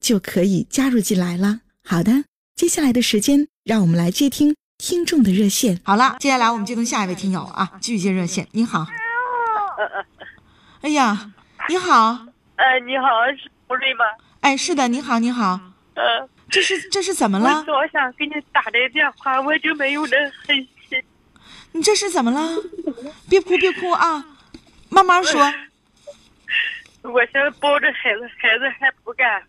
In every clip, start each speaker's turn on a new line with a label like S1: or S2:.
S1: 就可以加入进来了。好的，接下来的时间，让我们来接听听众的热线。
S2: 好了，接下来我们接通下一位听友啊，继续接热线。你好，哎呀，你好，
S3: 哎，你好，是吴瑞吗？
S2: 哎，是的，你好，你好，
S3: 呃，
S2: 这是这是怎么了？
S3: 我想给你打这个电话，我就没有那狠心。
S2: 你这是怎么了？别哭，别哭啊，慢慢说。
S3: 我现在抱着孩子，孩子还不干。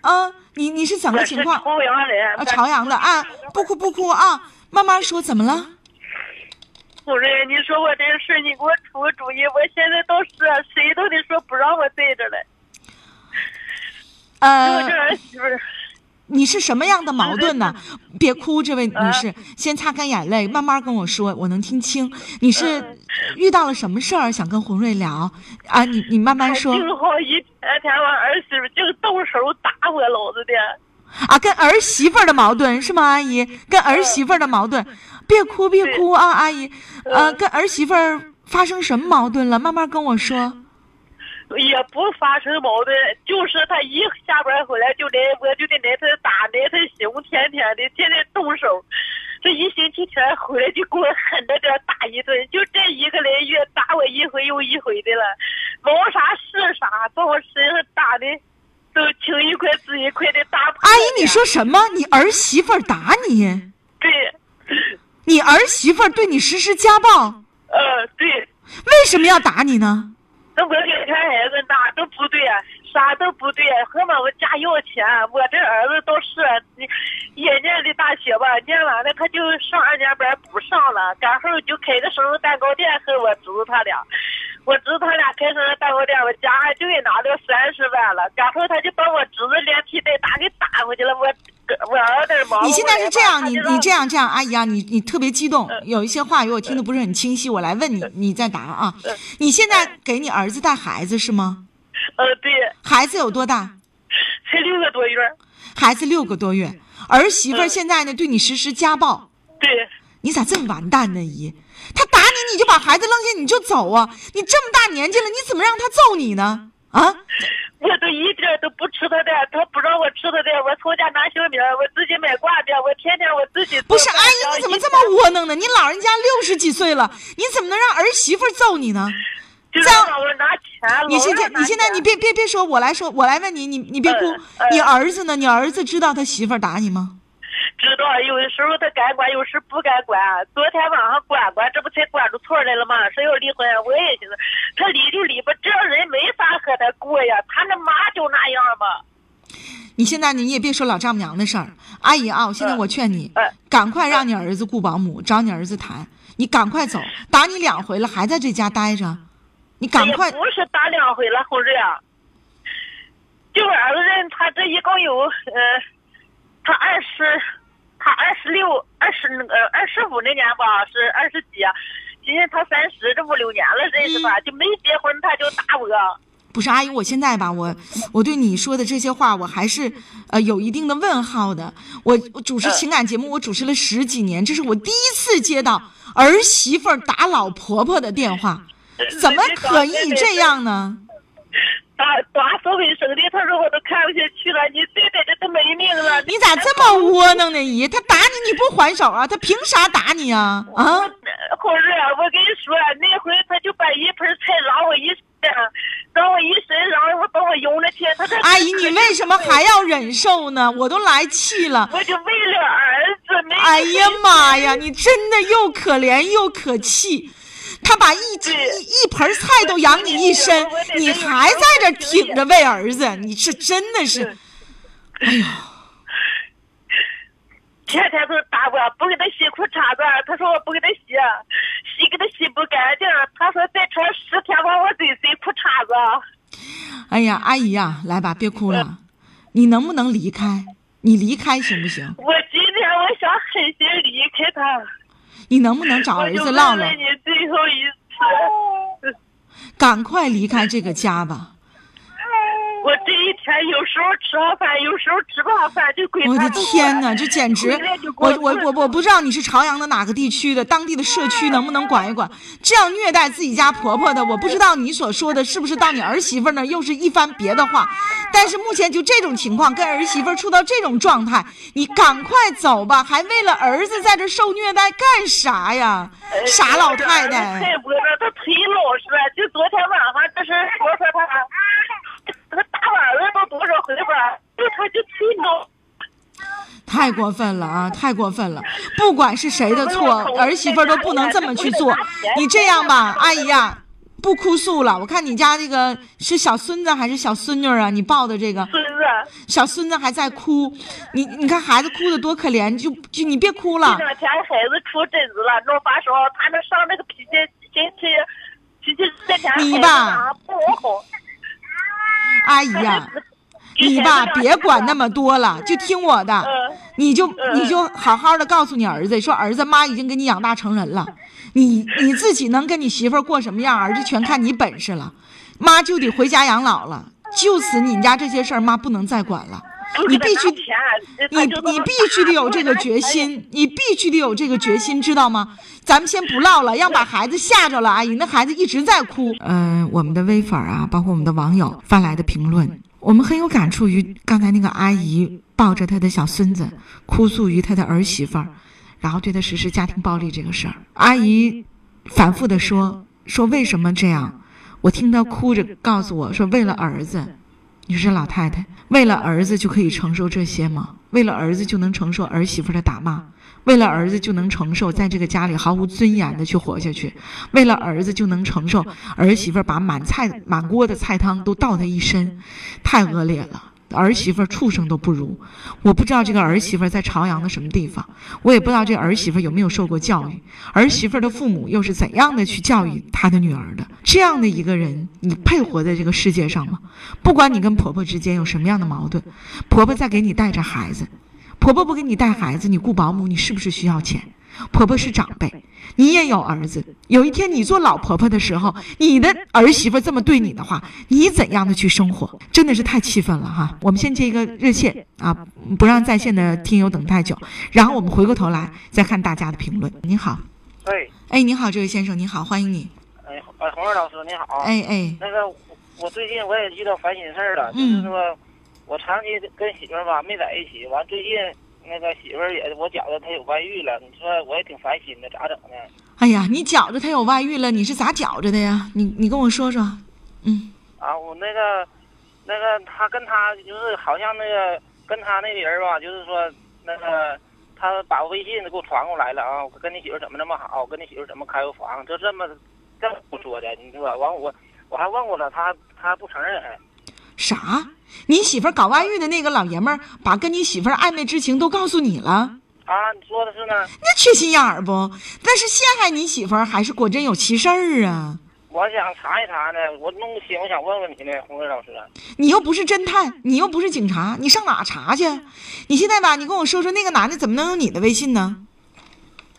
S2: 啊，你你是怎么情况？
S3: 朝阳的。
S2: 啊，朝阳的啊，不哭不哭啊，慢慢说，怎么了？
S3: 夫人，你说我这个事，你给我出个主意。我现在都是谁都得说不让我对着了。
S2: 呃。
S3: 我这儿媳妇。
S2: 你是什么样的矛盾呢？别哭，这位女士，先擦干眼泪，慢慢跟我说，我能听清。你是遇到了什么事儿，想跟洪瑞聊啊？你你慢慢说。
S3: 天天我儿媳妇净动手打我老子的。
S2: 啊，跟儿媳妇的矛盾是吗，阿姨？跟儿媳妇的矛盾，别哭别哭啊，阿姨。呃，跟儿媳妇发生什么矛盾了？慢慢跟我说。
S3: 也不发生矛盾，就是他一下班回来就来，我就得挨他打，挨他凶，天天的，天天动手。这一星期天回来就给我狠着点打一顿，就这一个来月打我一回又一回的了，毛啥是啥，把我身上打的都青一块紫一块的打。
S2: 阿姨，你说什么？你儿媳妇打你？
S3: 对。
S2: 你儿媳妇对你实施家暴？
S3: 呃，对。
S2: 为什么要打你呢？
S3: 那我给看孩子哪都不对，啥都不对。何嘛我家要钱，我这儿子倒是，一年的大学吧，念完了他就上二年班不上了，然后就开个生日蛋糕店和我侄子他俩，我侄子他俩开生日蛋糕店，我家就给拿了三十万了，然后他就把我侄子连皮带打给打回去了，我。我儿子忙。
S2: 你现在是这样，你你这样这样，阿姨啊，你你特别激动，有一些话语我听的不是很清晰，我来问你，你再答啊。你现在给你儿子带孩子是吗？
S3: 呃，对。
S2: 孩子有多大？
S3: 才六个多月。
S2: 孩子六个多月，儿媳妇现在呢对你实施家暴。
S3: 对。
S2: 你咋这么完蛋呢，姨？他打你你就把孩子扔下你就走啊？你这么大年纪了，你怎么让他揍你呢？啊？
S3: 我都一点都不吃他的，他不让我吃他的，我从家拿小米，我自己买挂面，我天天我自己。
S2: 不是阿姨，你怎么这么窝囊呢？你老人家六十几岁了，你怎么能让儿媳妇揍你呢？
S3: 这样，我拿钱。
S2: 你现在，你现在，你别别别说，我来说，我来问你，你你别哭。你儿子呢？你儿子知道他媳妇打你吗？
S3: 知道，有的时候他敢管，有时不敢管。昨天晚上管管，这不才管出错来了吗？说要离婚，我也寻思，他离就离吧，这人没法和他过呀。他那妈就那样吧。
S2: 你现在你也别说老丈母娘的事儿，阿姨啊，我现在我劝你，赶快让你儿子雇保姆，找你儿子谈，你赶快走，打你两回了，还在这家待着，你赶快。
S3: 不是打两回了，红瑞啊，就儿子人，他这一共有呃，他二十。他二十六、二十那个二十五那年吧，是二十几，今年他三十，这五六年了，认识吧？就没结婚他就打我。
S2: 不是阿姨，我现在吧，我我对你说的这些话，我还是呃有一定的问号的。我我主持情感节目，我主持了十几年，这是我第一次接到儿媳妇打老婆婆的电话，怎么可以这样呢？
S3: 打打扫卫生的，他说我都看不下去了。你对待的都没命了。
S2: 你咋这么窝囊呢？姨，他打你你不还手啊？他凭啥打你啊？啊！
S3: 红日，我跟你说，那回他就把一盆菜拉我一身，让我一身，让我把我用了去。他说：“
S2: 阿阿姨，你为什么还要忍受呢？我都来气了。
S4: 我就为了儿子没。
S2: 哎呀妈呀，你真的又可怜又可气。他把一一一盆菜都养你一身，你还在这挺着喂儿子，你这真的是，哎呀！
S4: 天天都打我，不给他洗裤衩子，他说我不给他洗，洗给他洗不干净，他说再穿十天把我得塞裤衩子。
S2: 哎呀，阿姨呀，来吧，别哭了，你能不能离开？你离开行不行？
S4: 我今天我想狠心离开他。
S2: 你能不能找儿子唠唠？
S4: 后一次。
S2: 赶快离开这个家吧。
S4: 我这一天有时候吃好饭，有时候吃不好饭就鬼
S2: 我的天哪，这简直！我我我我不知道你是朝阳的哪个地区的，当地的社区能不能管一管？这样虐待自己家婆婆的，我不知道你所说的是不是到你儿媳妇那又是一番别的话。但是目前就这种情况，跟儿媳妇处到这种状态，你赶快走吧，还为了儿子在这受虐待干啥呀？傻老太太！
S4: 太不他忒老实了。就昨天晚上这是说说他。他打儿子都多少回吧？就他就忒闹，
S2: 太过分了啊！太过分了！不管是谁的错，儿媳妇都不能这么去做。你这样吧，阿姨呀，不哭诉了。我看你家这个是小孙子还是小孙女啊？你抱的这个
S4: 孙子，
S2: 小孙子还在哭。你你看孩子哭的多可怜，就就你别哭了。
S4: 这两天孩子出疹子了，弄发烧，他那上那个脾气脾气脾气这天
S2: 你吧
S4: 不好。
S2: 阿姨呀，你吧别管那么多了，就听我的，你就你就好好的告诉你儿子，说儿子妈已经给你养大成人了，你你自己能跟你媳妇过什么样，儿子全看你本事了，妈就得回家养老了，就此你们家这些事儿妈不能再管了，你必须你你必须得有这个决心，你必须得有这个决心，知道吗？咱们先不唠了，让把孩子吓着了。阿姨，那孩子一直在哭。嗯，我们的微粉啊，包括我们的网友发来的评论，我们很有感触于刚才那个阿姨抱着她的小孙子，哭诉于她的儿媳妇儿，然后对她实施家庭暴力这个事儿。阿姨反复的说说为什么这样？我听她哭着告诉我说，为了儿子。你说老太太为了儿子就可以承受这些吗？为了儿子就能承受儿媳妇的打骂？为了儿子就能承受在这个家里毫无尊严的去活下去，为了儿子就能承受儿媳妇把满菜满锅的菜汤都倒他一身，太恶劣了！儿媳妇畜生都不如。我不知道这个儿媳妇在朝阳的什么地方，我也不知道这儿媳妇有没有受过教育，儿媳妇的父母又是怎样的去教育她的女儿的？这样的一个人，你配活在这个世界上吗？不管你跟婆婆之间有什么样的矛盾，婆婆在给你带着孩子。婆婆不给你带孩子，你雇保姆，你是不是需要钱？婆婆是长辈，你也有儿子。有一天你做老婆婆的时候，你的儿媳妇这么对你的话，你怎样的去生活？真的是太气愤了哈！我们先接一个热线啊，不让在线的听友等太久。然后我们回过头来再看大家的评论。你好，
S3: 哎，
S2: 哎，你好，这位先生，你好，欢迎你。
S3: 哎，哎，红儿老师，你好。
S2: 哎哎，
S3: 那个，我最近我也遇到烦心事儿了，就是说。我长期跟媳妇儿吧没在一起，完最近那个媳妇儿也我觉着她有外遇了，你说我也挺烦心的，咋整呢？
S2: 哎呀，你觉着她有外遇了，你是咋觉着的呀？你你跟我说说，嗯。
S3: 啊，我那个那个他跟他就是好像那个跟他那个人吧，就是说那个他把微信给我传过来了啊，我跟你媳妇怎么那么好，我跟你媳妇怎么开过房，就这么这么说的，你说完我我还问过了，他他不承认。
S2: 啥？你媳妇搞外遇的那个老爷们儿，把跟你媳妇暧昧之情都告诉你了？
S3: 啊，你说的是呢？
S2: 那缺心眼儿不？但是陷害你媳妇儿，还是果真有其事儿啊？
S3: 我想查一查呢，我弄不清，我想问问你呢，红瑞老师。
S2: 你又不是侦探，你又不是警察，你上哪查去？你现在吧，你跟我说说，那个男的怎么能有你的微信呢？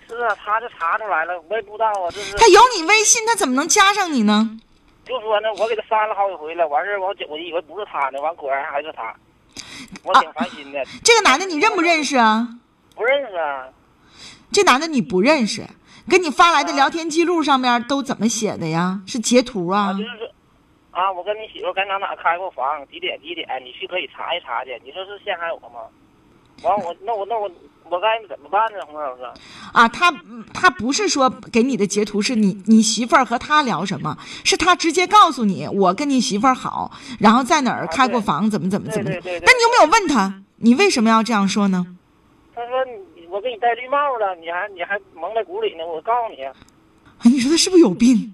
S3: 是啊，他就查出来了，我也不知道啊，这是。
S2: 他有你微信，他怎么能加上你呢？
S3: 就说呢，我给他删了好几回了，完事儿我我以为不是他呢，完果然还是他，我挺烦心的。
S2: 这个男的你认不认识啊？
S3: 不认识啊。
S2: 这男的你不认识，跟你发来的聊天记录上面都怎么写的呀？是截图
S3: 啊？就是啊，我跟你媳妇该哪哪开过房，几点几点，你去可以查一查去。你说是陷害我吗？完我那我那我我该怎么办呢，洪老师？
S2: 啊，他他不是说给你的截图是你你媳妇儿和他聊什么，是他直接告诉你我跟你媳妇儿好，然后在哪儿开过房，怎么怎么怎么的。
S3: 对对对对
S2: 那你有没有问他，你为什么要这样说呢？
S3: 他说我给你戴绿帽了，你还你还蒙在鼓里呢，我告诉你。
S2: 哎，你说他是不是有病？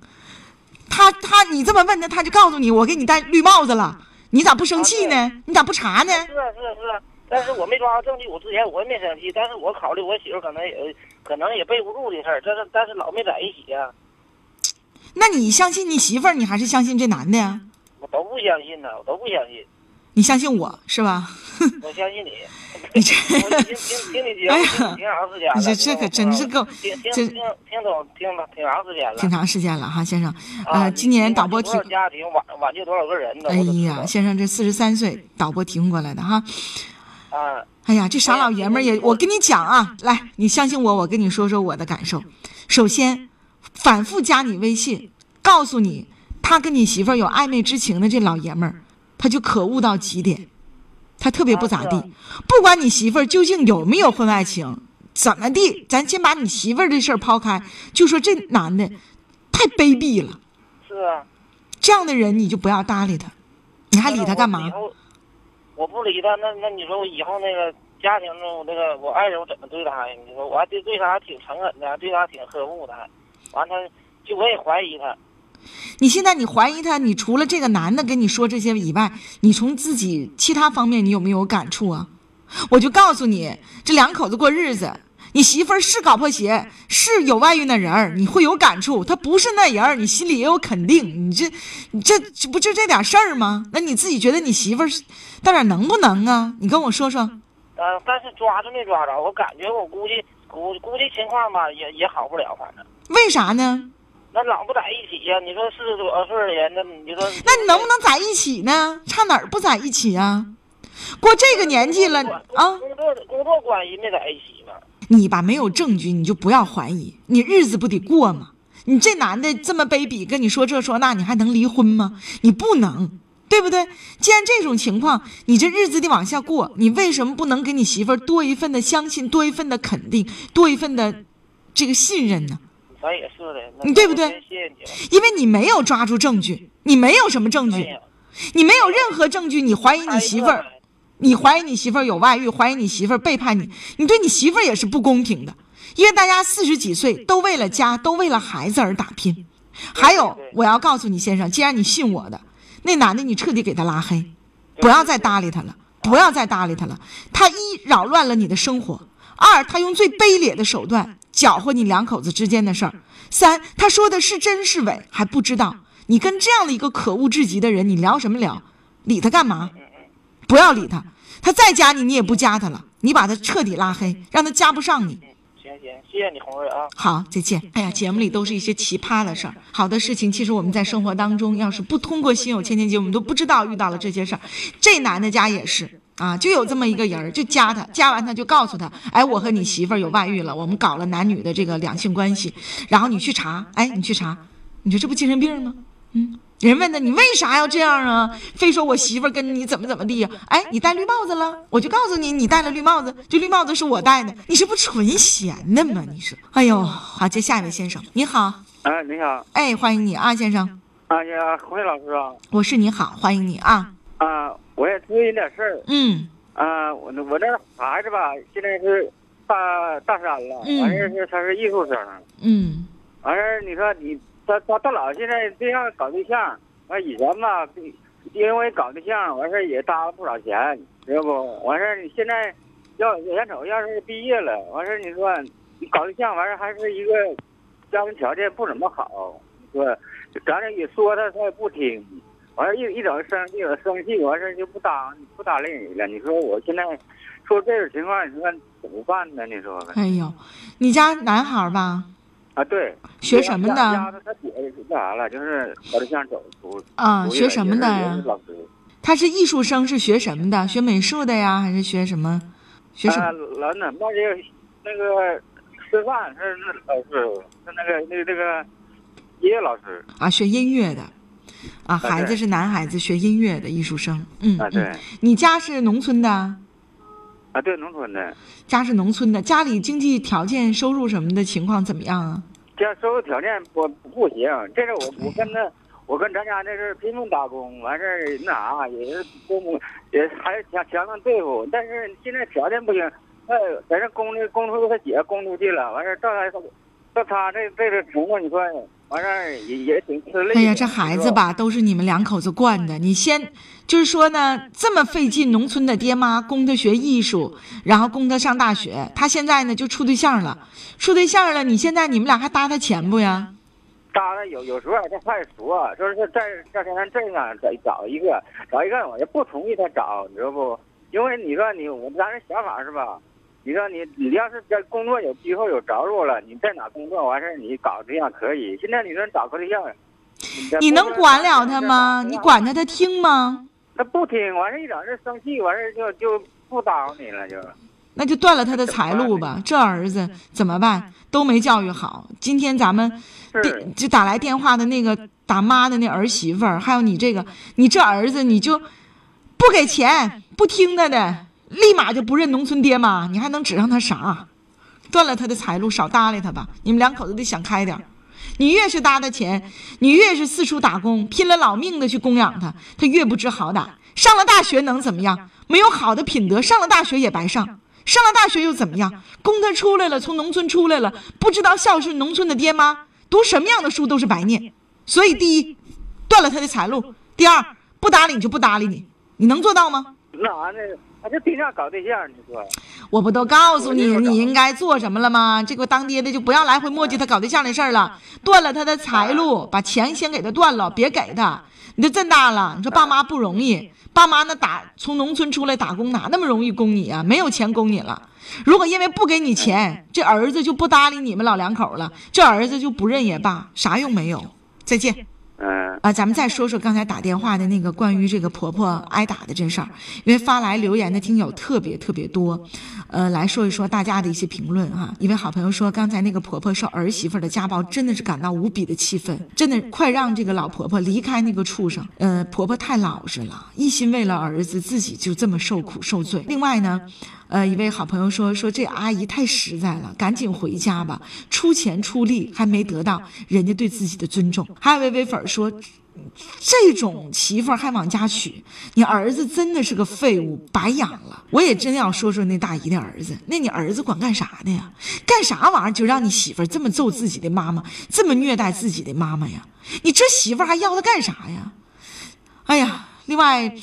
S2: 他他你这么问他，他就告诉你我给你戴绿帽子了，你咋不生气呢？你咋不查呢？
S3: 是啊是啊是啊，但是我没抓到证据，我之前我也没生气，但是我考虑我媳妇可能也可能也背不住这事儿，但是但是老没在一起呀、
S2: 那你相信你媳妇儿，你还是相信这男的呀？
S3: 我都不相信呢，我都不相信，
S2: 你相信我是吧？
S3: 我相信你。
S2: 你这
S3: 我听听听你节目
S2: 哎呀
S3: 挺长时间了，
S2: 你这这可真是够这
S3: 听听听听懂听了挺长时间了。
S2: 挺长时间了哈，先生。
S3: 啊
S2: 呃，今年导播提
S3: 多少家庭挽挽救多少个人呢？
S2: 哎呀，先生，这四十三岁导播提供过来的哈。
S3: 啊，
S2: 哎呀，这傻老爷们儿也，我跟你讲啊，来，你相信我，我跟你说说我的感受。首先，反复加你微信，告诉你他跟你媳妇儿有暧昧之情的这老爷们儿，他就可恶到极点，他特别不咋地。不管你媳妇儿究竟有没有婚外情，怎么地，咱先把你媳妇儿这事儿抛开，就说这男的太卑鄙了，
S3: 是啊。
S2: 这样的人你就不要搭理他，你还理他干嘛
S3: 我不理他，那那你说我以后那个家庭中那个我爱人我怎么对他呀？你说我还对对他还挺诚恳的，对他挺呵护的，完他就我也怀疑他。
S2: 你现在你怀疑他，你除了这个男的跟你说这些以外，你从自己其他方面你有没有感触啊？我就告诉你，这两口子过日子，你媳妇儿是搞破鞋，是有外遇的人儿，你会有感触；她不是那人儿，你心里也有肯定。你这，你这这不就这点事儿吗？那你自己觉得你媳妇儿是到底能不能啊？你跟我说说。
S3: 呃，但是抓着没抓着，我感觉我估计估估计情况吧，也也好不了，反正
S2: 为啥呢？
S3: 那老不在一起呀、你说四十多岁的人，那你说
S2: 那你能不能在一起呢？差哪儿不在一起啊？过这个年纪了啊！
S3: 工作工作关系没在一起嘛？
S2: 你吧没有证据，你就不要怀疑，你日子不得过吗？你这男的这么卑鄙，跟你说这说那，你还能离婚吗？你不能，对不对？既然这种情况，你这日子得往下过，你为什么不能给你媳妇儿多一份的相信，多一份的肯定，多一份的这个信任呢？
S3: 咱也是的，
S2: 你对不对。因为你没有抓住证据，你没有什么证据，你没有任何证据，你怀疑你媳妇儿。你怀疑你媳妇儿有外遇，怀疑你媳妇儿背叛你，你对你媳妇儿也是不公平的，因为大家四十几岁都为了家，都为了孩子而打拼。还有，我要告诉你先生，既然你信我的，那男的你彻底给他拉黑，不要再搭理他了，不要再搭理他了。他一扰乱了你的生活，二他用最卑劣的手段搅和你两口子之间的事儿，三他说的是真是伪还不知道。你跟这样的一个可恶至极的人，你聊什么聊？理他干嘛？不要理他，他再加你，你也不加他了，你把他彻底拉黑，让他加不上你。
S3: 行行，谢谢你，红瑞啊。
S2: 好，再见。哎呀，节目里都是一些奇葩的事儿，好的事情，其实我们在生活当中，要是不通过心有千千结，我们都不知道遇到了这些事儿。这男的家也是啊，就有这么一个人儿，就加他，加完他就告诉他，哎，我和你媳妇儿有外遇了，我们搞了男女的这个两性关系，然后你去查，哎，你去查，你说这不精神病吗？嗯。人问他你为啥要这样啊？非说我媳妇儿跟你怎么怎么地呀、哎，你戴绿帽子了，我就告诉你，你戴了绿帽子，这绿帽子是我戴的，你这不纯闲的吗？你说，哎呦，好，接下一位先生，你好，
S5: 哎，你好，
S2: 哎，欢迎你啊，先生，
S5: 哎呀，洪伟老师啊，
S2: 我是你好，欢迎你啊，
S5: 啊，我也咨询点事儿，
S2: 嗯。
S5: 啊，我那我那孩子吧，现在是大大三了，
S2: 嗯
S5: 完事儿是他是艺术生，
S2: 嗯。
S5: 完事儿你说你他他大佬现在对象搞对象，完以前吧，因为搞对象完事儿也搭了不少钱，知道不？完事儿你现在要眼瞅要是毕业了，完事儿你说你搞对象完事儿还是一个家庭条件不怎么好，你说咱这一说他他也不听，完事一一整生气了生气，完事儿就不搭不搭理你了。你说我现在说这种情况，你说怎么办呢？你说
S2: 哎呦，你家男孩儿吧？
S5: 啊？对，
S2: 学什么的
S5: 他姐那啥了？就是搞对象走出
S2: 啊，学什么的？
S5: 老师。
S2: 他是艺术生，是学什么的？学美术的呀，还是学什么？学什？
S5: 老那那这个那个师范是那老师，是那个那个那个音乐老师
S2: 啊，学音乐的。啊，孩子是男孩子，学音乐的艺术生。嗯，
S5: 啊，对
S2: 嗯，，你家是农村的？
S5: 啊，对，农村的，
S2: 家是农村的，家里经济条件、收入什么的情况怎么样啊？
S5: 要收入条件不不行，这是我我跟他，我跟咱家那是拼命打工，完事儿那啥也是公也还是相相当对付，但是现在条件不行，那，在这供的供出他姐供出去了，完事儿到他到他这这个情况，你说完事儿也也挺吃力。
S2: 哎呀，这孩子吧，都是你们两口子惯的。你先就是说呢，这么费劲，农村的爹妈供他学艺术，然后供他上大学，他现在呢就处对象了，处对象了，你现在你们俩还搭他钱不呀？
S5: 搭的有有时候他还说，就是在在咱镇上找找一个找一个，我就不同意他找，你知道不？因为你说你我咱这想法是吧？你说你你要是在工作有以后有着落了，你在哪工作完事儿你搞对象可以。现在你说找个对象，
S2: 你能管了他吗？你管他他听吗？
S5: 他不听，完事儿一整这生气，完事儿就就不搭理你了，就。
S2: 那就断了他的财路吧。这儿子怎么办？都没教育好。今天咱们电就打来电话的那个打妈的那儿媳妇儿，还有你这个，你这儿子你就不给钱，不听他的。立马就不认农村爹妈，你还能指上他啥？断了他的财路，少搭理他吧。你们两口子得想开点你越是搭他钱，你越是四处打工，拼了老命的去供养他，他越不知好歹。上了大学能怎么样？没有好的品德，上了大学也白上。上了大学又怎么样？供他出来了，从农村出来了，不知道孝顺农村的爹妈，读什么样的书都是白念。所以，第一，断了他的财路；第二，不搭理你就不搭理你。你能做到吗？
S5: 那那。他就对象搞对象，你说，
S2: 我不都告诉你你应该做什么了吗？这个当爹的就不要来回磨叽他搞对象的事儿了，断了他的财路，把钱先给他断了，别给他。你都这么大了，你说爸妈不容易，爸妈那打从农村出来打工哪那么容易供你啊？没有钱供你了。如果因为不给你钱，这儿子就不搭理你们老两口了，这儿子就不认也罢，啥用没有。再见。
S5: 嗯
S2: 啊，咱们再说说刚才打电话的那个关于这个婆婆挨打的这事儿，因为发来留言的听友特别特别多，呃，来说一说大家的一些评论哈。一位好朋友说，刚才那个婆婆受儿媳妇的家暴，真的是感到无比的气愤，真的快让这个老婆婆离开那个畜生。呃，婆婆太老实了，一心为了儿子，自己就这么受苦受罪。另外呢。呃，一位好朋友说说这阿姨太实在了，赶紧回家吧，出钱出力还没得到人家对自己的尊重。还有位微粉说，这种媳妇还往家娶，你儿子真的是个废物，白养了。我也真要说说那大姨的儿子，那你儿子管干啥的呀？干啥玩意儿就让你媳妇这么揍自己的妈妈，这么虐待自己的妈妈呀？你这媳妇还要他干啥呀？哎呀！另外，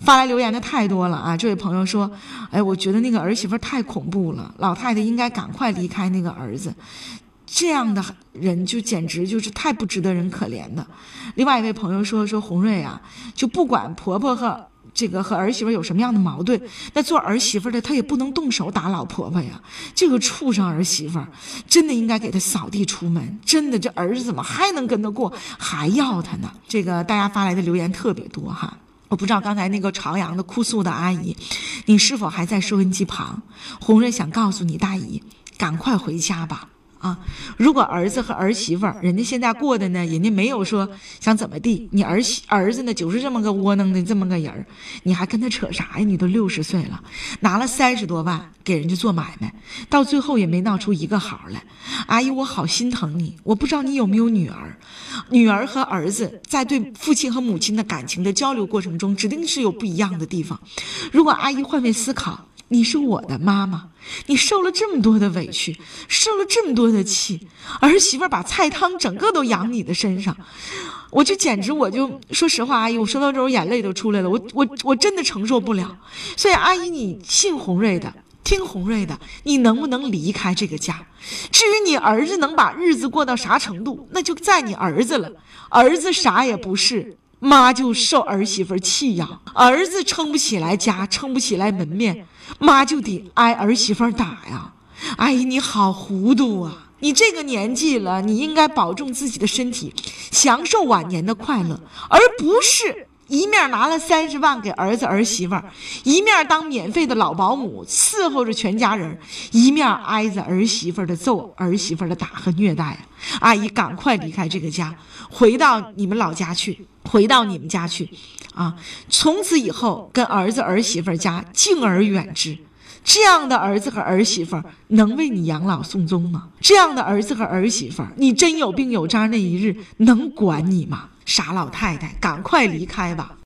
S2: 发来留言的太多了啊！这位朋友说：“哎，我觉得那个儿媳妇太恐怖了，老太太应该赶快离开那个儿子，这样的人就简直就是太不值得人可怜的。”另外一位朋友说：“说红瑞啊，就不管婆婆和。”这个和儿媳妇有什么样的矛盾？那做儿媳妇的她也不能动手打老婆婆呀！这个畜生儿媳妇，真的应该给她扫地出门！真的，这儿子怎么还能跟她过，还要她呢？这个大家发来的留言特别多哈，我不知道刚才那个朝阳的哭诉的阿姨，你是否还在收音机旁？红瑞想告诉你，大姨，赶快回家吧。啊，如果儿子和儿媳妇儿，人家现在过的呢，人家没有说想怎么地，你儿媳儿子呢就是这么个窝囊的这么个人儿，你还跟他扯啥呀？你都六十岁了，拿了三十多万给人家做买卖，到最后也没闹出一个好来。阿姨，我好心疼你，我不知道你有没有女儿，女儿和儿子在对父亲和母亲的感情的交流过程中，指定是有不一样的地方。如果阿姨换位思考。你是我的妈妈，你受了这么多的委屈，受了这么多的气，儿媳妇把菜汤整个都扬你的身上，我就简直我就说实话，阿姨，我说到这，我眼泪都出来了，我我我真的承受不了。所以，阿姨，你信红瑞的，听红瑞的，你能不能离开这个家？至于你儿子能把日子过到啥程度，那就在你儿子了。儿子啥也不是。妈就受儿媳妇气呀，儿子撑不起来家，撑不起来门面，妈就得挨儿媳妇打呀。阿姨你好糊涂啊！你这个年纪了，你应该保重自己的身体，享受晚年的快乐，而不是一面拿了三十万给儿子儿媳妇儿，一面当免费的老保姆伺候着全家人，一面挨着儿媳妇的揍，儿媳妇的打和虐待。阿姨，赶快离开这个家，回到你们老家去。回到你们家去，啊！从此以后跟儿子儿媳妇家敬而远之，这样的儿子和儿媳妇能为你养老送终吗？这样的儿子和儿媳妇，你真有病有渣那一日能管你吗？傻老太太，赶快离开吧！